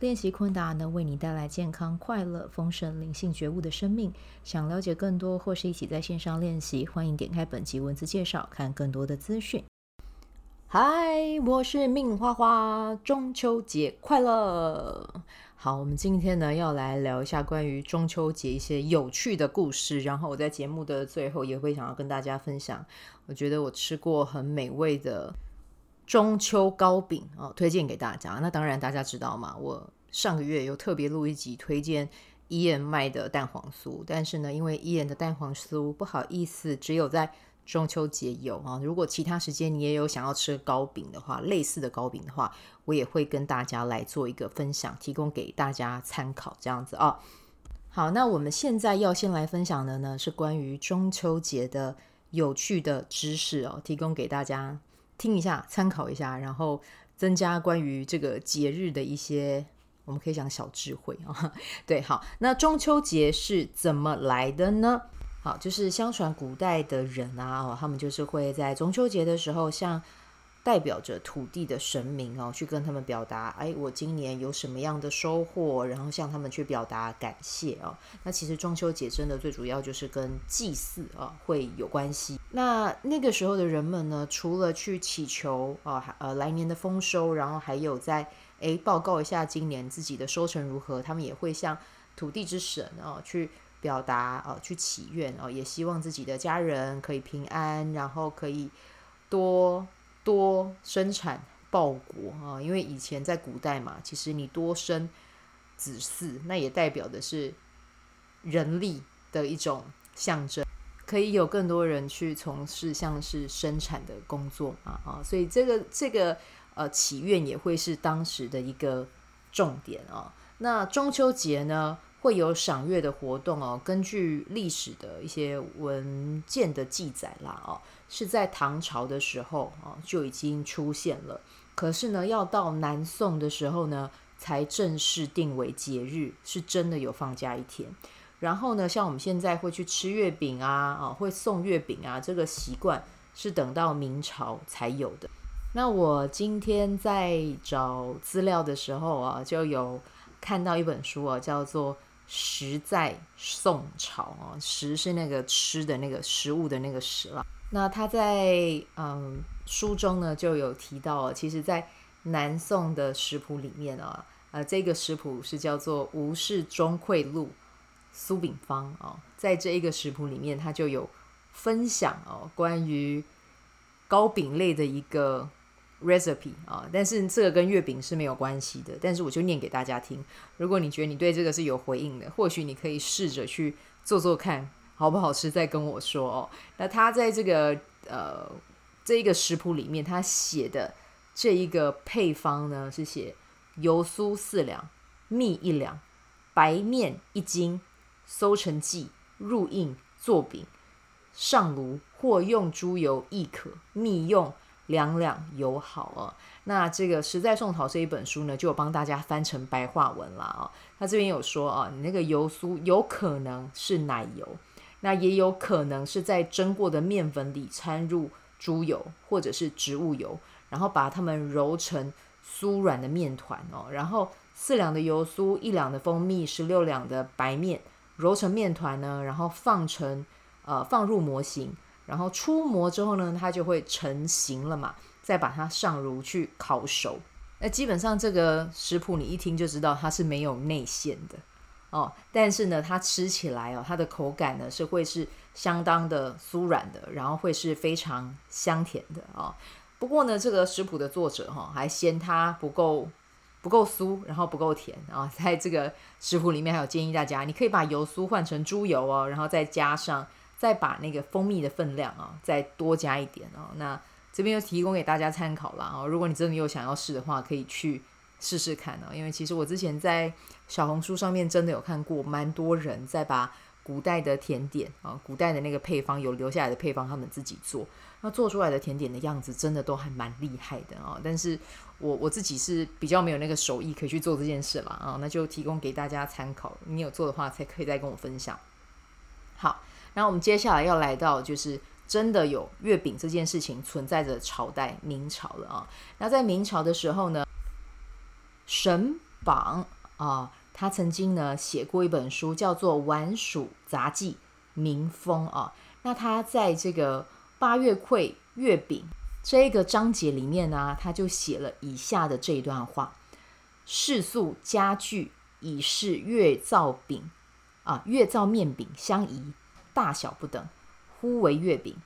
练习昆达能为你带来健康、快乐、丰盛、灵性觉悟的生命。想了解更多或是一起在线上练习，欢迎点开本集文字介绍，看更多的资讯。嗨，我是命花花，中秋节快乐！好，我们今天呢要来聊一下关于中秋节一些有趣的故事，然后我在节目的最后也会想要跟大家分享，我觉得我吃过很美味的。中秋糕饼哦，推荐给大家。那当然，大家知道嘛，我上个月有特别录一集推荐伊人卖的蛋黄酥，但是呢，因为伊人的蛋黄酥不好意思，只有在中秋节有啊。如果其他时间你也有想要吃糕饼的话，类似的糕饼的话，我也会跟大家来做一个分享，提供给大家参考，这样子啊。好，那我们现在要先来分享的呢，是关于中秋节的有趣的知识哦，提供给大家。听一下，参考一下，然后增加关于这个节日的一些，我们可以讲小智慧啊。对，好，那中秋节是怎么来的呢？好，就是相传古代的人啊，他们就是会在中秋节的时候，像。代表着土地的神明哦，去跟他们表达，哎，我今年有什么样的收获，然后向他们去表达感谢哦。那其实中秋节真的最主要就是跟祭祀啊会有关系。那那个时候的人们呢，除了去祈求啊呃来年的丰收，然后还有在哎报告一下今年自己的收成如何，他们也会向土地之神啊去表达啊去祈愿啊，也希望自己的家人可以平安，然后可以多。多生产报国啊，因为以前在古代嘛，其实你多生子嗣，那也代表的是人力的一种象征，可以有更多人去从事像是生产的工作嘛啊，所以这个这个呃祈愿也会是当时的一个重点啊。那中秋节呢，会有赏月的活动哦，根据历史的一些文件的记载啦哦。是在唐朝的时候啊，就已经出现了。可是呢，要到南宋的时候呢，才正式定为节日，是真的有放假一天。然后呢，像我们现在会去吃月饼啊，啊，会送月饼啊，这个习惯是等到明朝才有的。那我今天在找资料的时候啊，就有看到一本书啊，叫做《食在宋朝》啊，食是那个吃的那个食物的那个食了。那他在嗯书中呢就有提到，其实，在南宋的食谱里面啊，呃，这个食谱是叫做《吴氏中馈录苏饼方》啊，在这一个食谱里面，他就有分享哦关于糕饼类的一个 recipe 啊，但是这个跟月饼是没有关系的，但是我就念给大家听。如果你觉得你对这个是有回应的，或许你可以试着去做做看。好不好吃？再跟我说哦。那他在这个呃这一个食谱里面，他写的这一个配方呢，是写油酥四两，蜜一两，白面一斤，收成剂，入印做饼，上炉或用猪油亦可，蜜用两两友好哦。那这个《实在宋朝》这一本书呢，就帮大家翻成白话文了啊。他这边有说啊，你那个油酥有可能是奶油。那也有可能是在蒸过的面粉里掺入猪油或者是植物油，然后把它们揉成酥软的面团哦。然后四两的油酥，一两的蜂蜜，十六两的白面，揉成面团呢，然后放成呃放入模型，然后出模之后呢，它就会成型了嘛。再把它上炉去烤熟。那基本上这个食谱你一听就知道它是没有内馅的。哦，但是呢，它吃起来哦，它的口感呢是会是相当的酥软的，然后会是非常香甜的啊、哦。不过呢，这个食谱的作者哈、哦、还嫌它不够不够酥，然后不够甜啊、哦。在这个食谱里面还有建议大家，你可以把油酥换成猪油哦，然后再加上再把那个蜂蜜的分量啊、再多加一点哦。那这边就提供给大家参考了啊、哦。如果你真的有想要试的话，可以去。试试看哦，因为其实我之前在小红书上面真的有看过，蛮多人在把古代的甜点啊，古代的那个配方有留下来的配方，他们自己做，那做出来的甜点的样子真的都还蛮厉害的啊。但是我我自己是比较没有那个手艺可以去做这件事了啊，那就提供给大家参考。你有做的话，才可以再跟我分享。好，那我们接下来要来到就是真的有月饼这件事情存在着朝代明朝了啊。那在明朝的时候呢，沈榜啊。他曾经呢写过一本书，叫做《晚蜀杂记民风》啊。那他在这个八月粿月饼这一个章节里面呢，他就写了以下的这一段话：世俗家具以是月造饼啊，月造面饼相宜，大小不等，呼为月饼。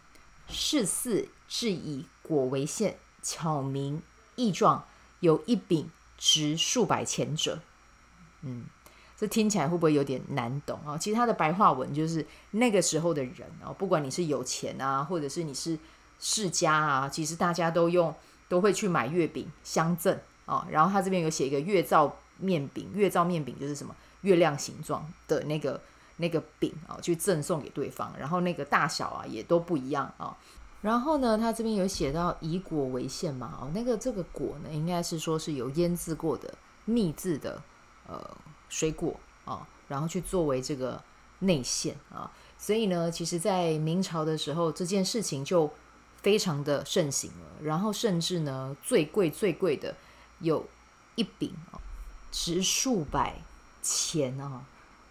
是似制以果为馅，巧明异状，有一饼值数百钱者。嗯，这听起来会不会有点难懂啊？其实它的白话文就是那个时候的人啊，不管你是有钱啊，或者是你是世家啊，其实大家都用都会去买月饼相赠啊。然后他这边有写一个月造面饼，月造面饼就是什么月亮形状的那个那个饼啊，去赠送给对方。然后那个大小啊也都不一样啊。然后呢，他这边有写到以果为馅嘛，哦，那个这个果呢，应该是说是有腌制过的秘制的。呃，水果啊，然后去作为这个内馅啊，所以呢，其实，在明朝的时候，这件事情就非常的盛行了。然后，甚至呢，最贵最贵的有一饼啊，值数百钱啊。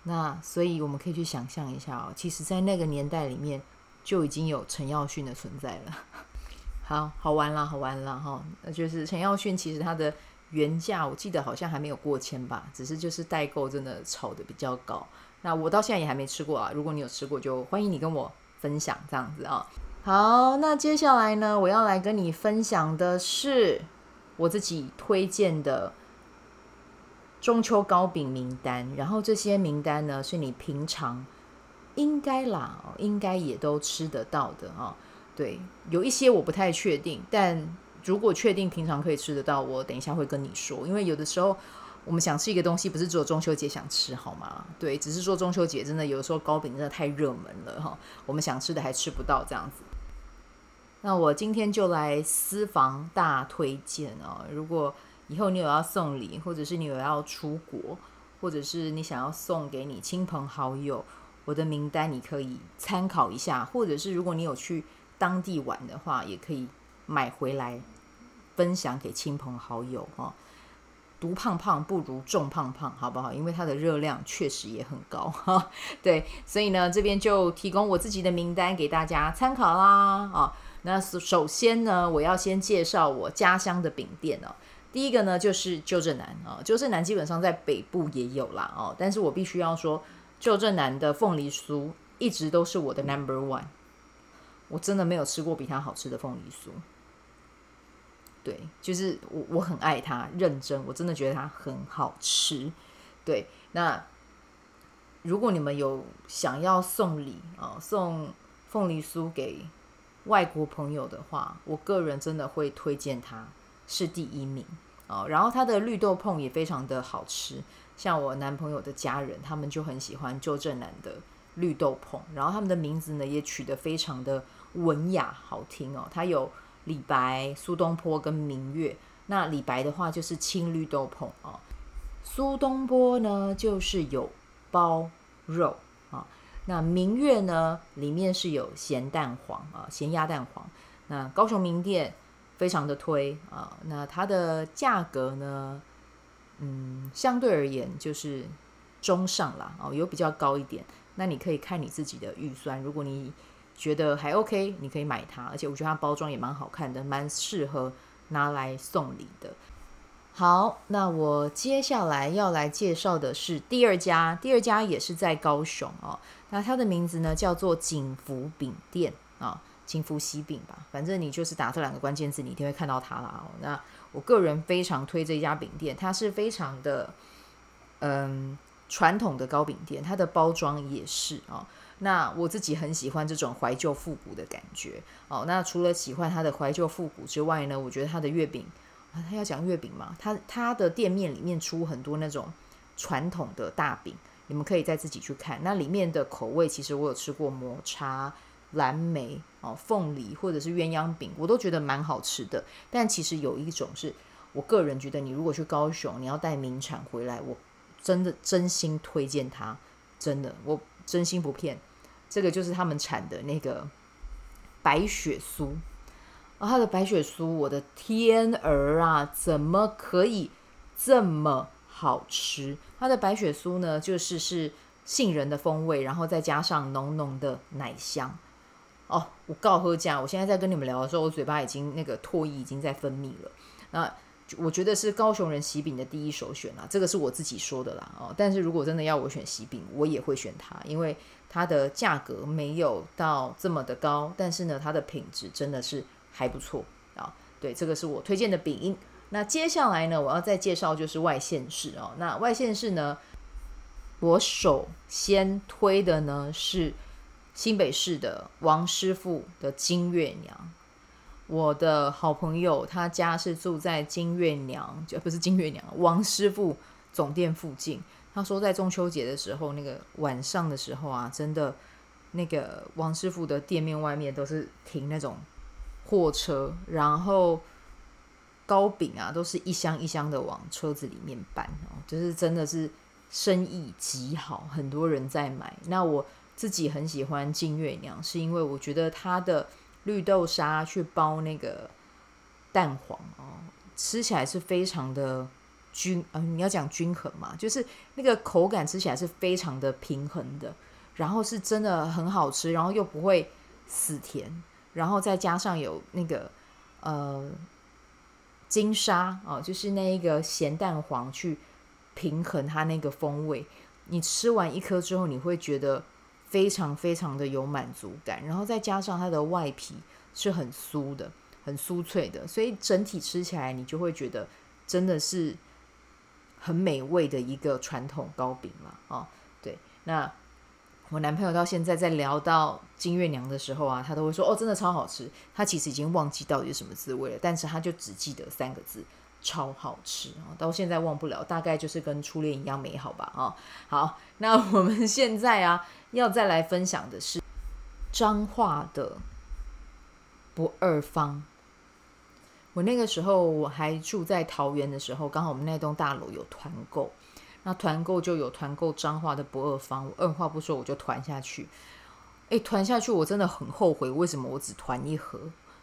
那所以我们可以去想象一下哦，其实，在那个年代里面，就已经有陈耀迅的存在了。好好玩了，好玩了哈。那就是陈耀迅，其实他的。原价我记得好像还没有过千吧，只是就是代购真的炒得比较高。那我到现在也还没吃过啊，如果你有吃过，就欢迎你跟我分享这样子啊。好，那接下来呢，我要来跟你分享的是我自己推荐的中秋糕饼名单。然后这些名单呢，是你平常应该啦，应该也都吃得到的啊。对，有一些我不太确定，但。如果确定平常可以吃得到，我等一下会跟你说。因为有的时候我们想吃一个东西，不是只有中秋节想吃，好吗？对，只是说中秋节真的有的时候糕饼真的太热门了哈，我们想吃的还吃不到这样子。那我今天就来私房大推荐哦。如果以后你有要送礼，或者是你有要出国，或者是你想要送给你亲朋好友，我的名单你可以参考一下。或者是如果你有去当地玩的话，也可以买回来。分享给亲朋好友哈，独胖胖不如众胖胖，好不好？因为它的热量确实也很高哈。对，所以呢，这边就提供我自己的名单给大家参考啦啊。那首先呢，我要先介绍我家乡的饼店哦。第一个呢，就是旧振南啊，旧振南基本上在北部也有啦哦，但是我必须要说，旧振南的凤梨酥一直都是我的 number one，我真的没有吃过比它好吃的凤梨酥。对，就是我我很爱它，认真，我真的觉得它很好吃。对，那如果你们有想要送礼啊，送凤梨酥给外国朋友的话，我个人真的会推荐它是第一名哦。然后它的绿豆椪也非常的好吃，像我男朋友的家人，他们就很喜欢旧振南的绿豆椪，然后他们的名字呢也取得非常的文雅好听哦，它有。李白、苏东坡跟明月，那李白的话就是青绿豆椪啊，苏东坡呢就是有包肉啊，那明月呢里面是有咸蛋黄啊，咸鸭蛋黄。那高雄名店非常的推啊，那它的价格呢，嗯，相对而言就是中上啦，哦，有比较高一点。那你可以看你自己的预算，如果你。觉得还 OK，你可以买它，而且我觉得它包装也蛮好看的，蛮适合拿来送礼的。好，那我接下来要来介绍的是第二家，第二家也是在高雄哦。那它的名字呢叫做景福饼店啊，金夫西饼吧，反正你就是打这两个关键字，你一定会看到它啦。哦，那我个人非常推这家饼店，它是非常的嗯传统的糕饼店，它的包装也是啊。哦那我自己很喜欢这种怀旧复古的感觉哦。那除了喜欢它的怀旧复古之外呢，我觉得它的月饼，啊，他要讲月饼嘛，它它的店面里面出很多那种传统的大饼，你们可以再自己去看。那里面的口味，其实我有吃过抹茶、蓝莓、哦凤梨或者是鸳鸯饼，我都觉得蛮好吃的。但其实有一种是我个人觉得，你如果去高雄，你要带名产回来，我真的真心推荐它，真的，我真心不骗。这个就是他们产的那个白雪酥。啊，它的白雪酥，我的天儿啊，怎么可以这么好吃？它的白雪酥呢，就是是杏仁的风味，然后再加上浓浓的奶香。哦，我告诉你，我现在在跟你们聊的时候，我嘴巴已经那个唾液已经在分泌了。那我觉得是高雄人喜饼的第一首选啊，这个是我自己说的啦。哦，但是如果真的要我选喜饼，我也会选它，因为它的价格没有到这么的高，但是呢，它的品质真的是。还不错啊，对，这个是我推荐的饼。那接下来呢，我要再介绍就是外县市哦。那外县市呢，我首先推的呢是新北市的王师傅的金月娘。我的好朋友他家是住在金月娘，就不是金月娘，王师傅总店附近。他说在中秋节的时候，那个晚上的时候啊，真的那个王师傅的店面外面都是停那种。货车，然后糕饼啊，都是一箱一箱的往车子里面搬哦，就是真的是生意极好，很多人在买。那我自己很喜欢金月娘，是因为我觉得它的绿豆沙去包那个蛋黄哦，吃起来是非常的均，嗯、呃，你要讲均衡嘛，就是那个口感吃起来是非常的平衡的，然后是真的很好吃，然后又不会死甜。然后再加上有那个呃金沙哦，就是那一个咸蛋黄去平衡它那个风味。你吃完一颗之后，你会觉得非常非常的有满足感。然后再加上它的外皮是很酥的，很酥脆的，所以整体吃起来你就会觉得真的是很美味的一个传统糕饼了、哦！对，那。我男朋友到现在在聊到金月娘的时候啊，他都会说：“哦，真的超好吃。”他其实已经忘记到底是什么滋味了，但是他就只记得三个字：“超好吃”啊！到现在忘不了，大概就是跟初恋一样美好吧！啊，好，那我们 现在啊要再来分享的是彰化的不二方。我那个时候我还住在桃园的时候，刚好我们那栋大楼有团购。那团购就有团购彰化的不二方，我二话不说我就团下去。诶，团下去我真的很后悔，为什么我只团一盒？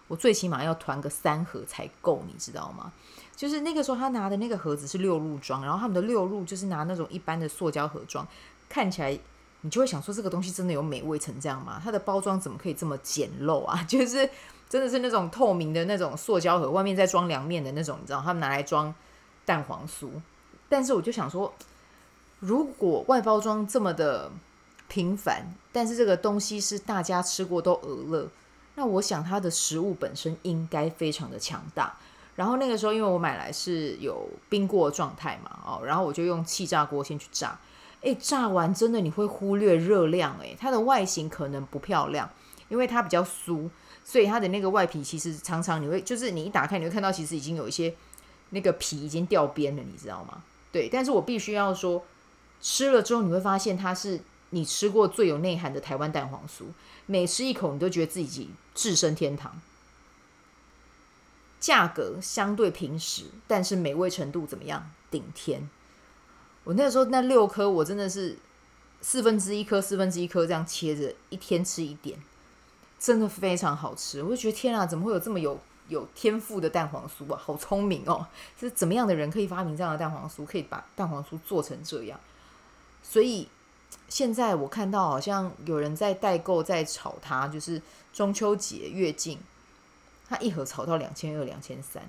我最起码要团个三盒才够，你知道吗？就是那个时候他拿的那个盒子是六入装，然后他们的六入就是拿那种一般的塑胶盒装，看起来你就会想说这个东西真的有美味成这样吗？它的包装怎么可以这么简陋啊？就是真的是那种透明的那种塑胶盒，外面再装凉面的那种，你知道他们拿来装蛋黄酥，但是我就想说。如果外包装这么的平凡，但是这个东西是大家吃过都饿了，那我想它的食物本身应该非常的强大。然后那个时候，因为我买来是有冰过状态嘛，哦，然后我就用气炸锅先去炸。诶，炸完真的你会忽略热量，诶，它的外形可能不漂亮，因为它比较酥，所以它的那个外皮其实常常你会就是你一打开你会看到其实已经有一些那个皮已经掉边了，你知道吗？对，但是我必须要说。吃了之后，你会发现它是你吃过最有内涵的台湾蛋黄酥。每吃一口，你都觉得自己置身天堂。价格相对平实，但是美味程度怎么样？顶天。我那时候那六颗，我真的是四分之一颗、四分之一颗这样切着，一天吃一点，真的非常好吃。我就觉得天啊，怎么会有这么有有天赋的蛋黄酥啊？好聪明哦！是怎么样的人可以发明这样的蛋黄酥，可以把蛋黄酥做成这样？所以现在我看到好像有人在代购，在炒它，就是中秋节越近，它一盒炒到两千二、两千三。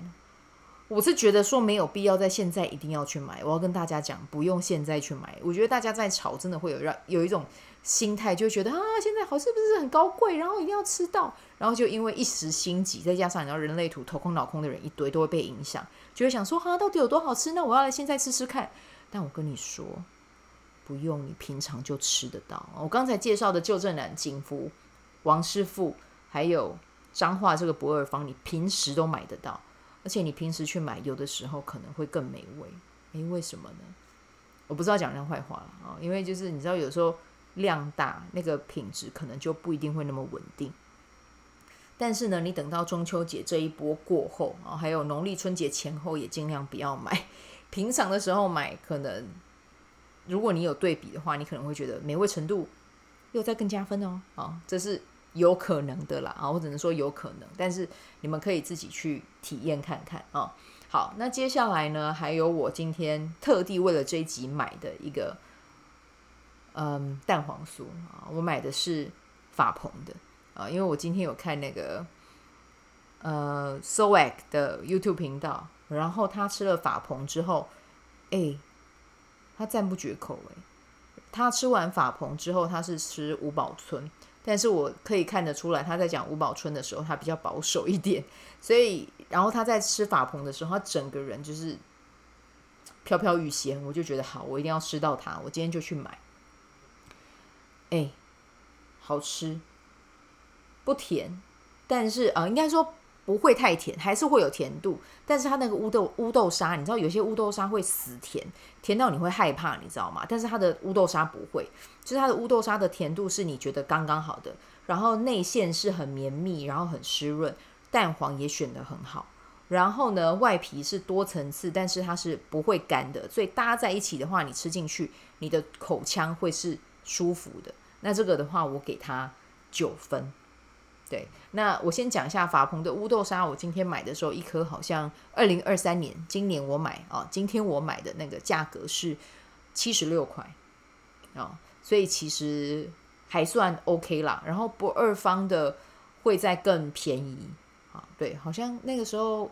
我是觉得说没有必要在现在一定要去买。我要跟大家讲，不用现在去买。我觉得大家在炒，真的会有让有一种心态，就觉得啊，现在好是不是很高贵，然后一定要吃到，然后就因为一时心急，再加上你知道人类图头空脑空的人一堆，都会被影响，就会想说哈，到底有多好吃？那我要来现在吃吃看。但我跟你说。不用，你平常就吃得到。我刚才介绍的旧镇南、景福、王师傅，还有彰化这个不二坊，你平时都买得到，而且你平时去买，有的时候可能会更美味。诶，为什么呢？我不知道讲人家坏话了啊，因为就是你知道有时候量大，那个品质可能就不一定会那么稳定。但是呢，你等到中秋节这一波过后啊，还有农历春节前后，也尽量不要买。平常的时候买，可能如果你有对比的话，你可能会觉得美味程度又再更加分哦。啊，这是有可能的啦啊，我只能说有可能。但是你们可以自己去体验看看啊。好，那接下来呢，还有我今天特地为了这一集买的一个嗯蛋黄酥啊，我买的是法鹏的。啊，因为我今天有看那个呃 Soac 的 YouTube 频道，然后他吃了法鹏之后，哎，他赞不绝口哎。他吃完法鹏之后，他是吃五宝春，但是我可以看得出来，他在讲五宝春的时候，他比较保守一点，所以然后他在吃法鹏的时候，他整个人就是飘飘欲仙，我就觉得好，我一定要吃到它，我今天就去买。哎，好吃。不甜，但是啊、呃，应该说不会太甜，还是会有甜度。但是它那个乌豆乌豆沙，你知道有些乌豆沙会死甜，甜到你会害怕，你知道吗？但是它的乌豆沙不会，就是它的乌豆沙的甜度是你觉得刚刚好的。然后内馅是很绵密，然后很湿润，蛋黄也选得很好。然后呢，外皮是多层次，但是它是不会干的，所以搭在一起的话，你吃进去，你的口腔会是舒服的。那这个的话，我给它九分。对，那我先讲一下法鹏的乌豆沙。我今天买的时候，一颗好像二零二三年，今年我买啊，今天我买的那个价格是七十六块啊，所以其实还算 OK 啦。然后不二方的会再更便宜啊，对，好像那个时候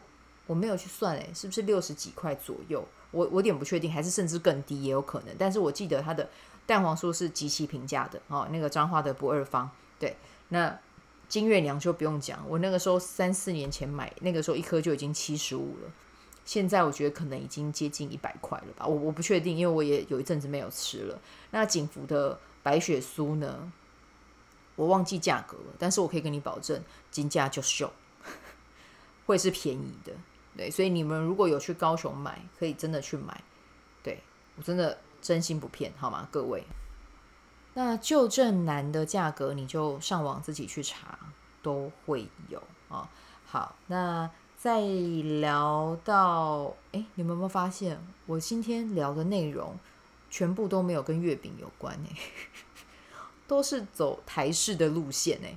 我没有去算，诶，是不是六十几块左右？我我有点不确定，还是甚至更低也有可能。但是我记得它的蛋黄酥是极其平价的啊，那个彰化的不二方，对，那。金月娘就不用讲，我那个时候三四年前买，那个时候一颗就已经七十五了，现在我觉得可能已经接近一百块了吧，我我不确定，因为我也有一阵子没有吃了。那景福的白雪酥呢，我忘记价格了，但是我可以跟你保证，金价就秀，会是便宜的。对，所以你们如果有去高雄买，可以真的去买，对，我真的真心不骗，好吗，各位？那旧振南的价格，你就上网自己去查，都会有啊、好，那再聊到，哎，你们有没有发现，我今天聊的内容全部都没有跟月饼有关呢？都是走台式的路线呢。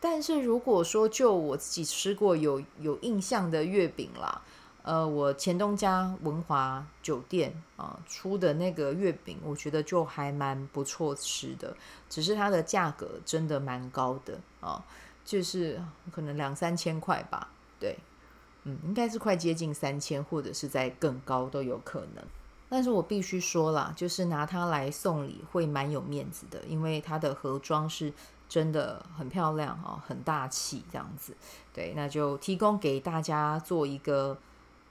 但是如果说就我自己吃过有有印象的月饼啦。呃，我前东家文华酒店啊、出的那个月饼，我觉得就还蛮不错吃的，只是它的价格真的蛮高的啊、就是可能两三千块吧，对，嗯，应该是快接近三千，或者是在更高都有可能。但是我必须说啦，就是拿它来送礼会蛮有面子的，因为它的盒装是真的很漂亮啊、很大气这样子。对，那就提供给大家做一个。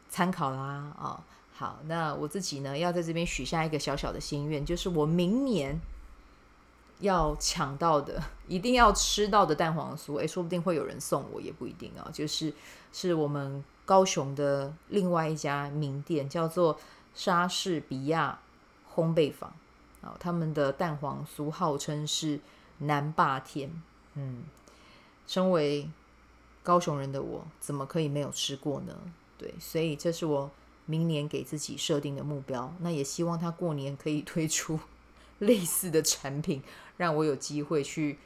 参考啦，哦，好，那我自己呢，要在这边许下一个小小的心愿，就是我明年要抢到的，一定要吃到的蛋黄酥，诶，说不定会有人送我，也不一定啊。就是是我们高雄的另外一家名店，叫做莎士比亚烘焙坊啊、哦，他们的蛋黄酥号称是南霸天，嗯，身为高雄人的我，怎么可以没有吃过呢？对，所以这是我明年给自己设定的目标。那也希望他过年可以推出 类似的产品，让我有机会去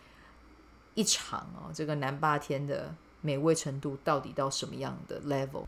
一尝哦，这个南霸天的美味程度到底到什么样的 level。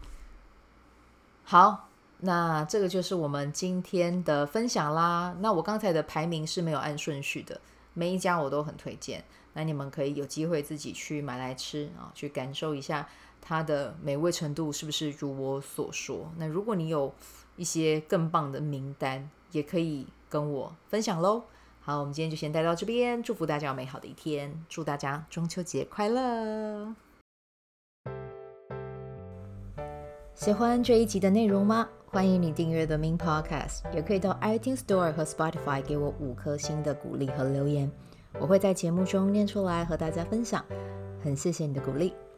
好，那这个就是我们今天的分享啦。那我刚才的排名是没有按顺序的，每一家我都很推荐。那你们可以有机会自己去买来吃啊，去感受一下。它的美味程度是不是如我所说？那如果你有一些更棒的名单，也可以跟我分享喽。好，我们今天就先带到这边，祝福大家有美好的一天，祝大家中秋节快乐！喜欢这一集的内容吗？欢迎你订阅 The Min Podcast，也可以到 iTunes Store 和 Spotify 给我五颗星的鼓励和留言，我会在节目中念出来和大家分享。很谢谢你的鼓励。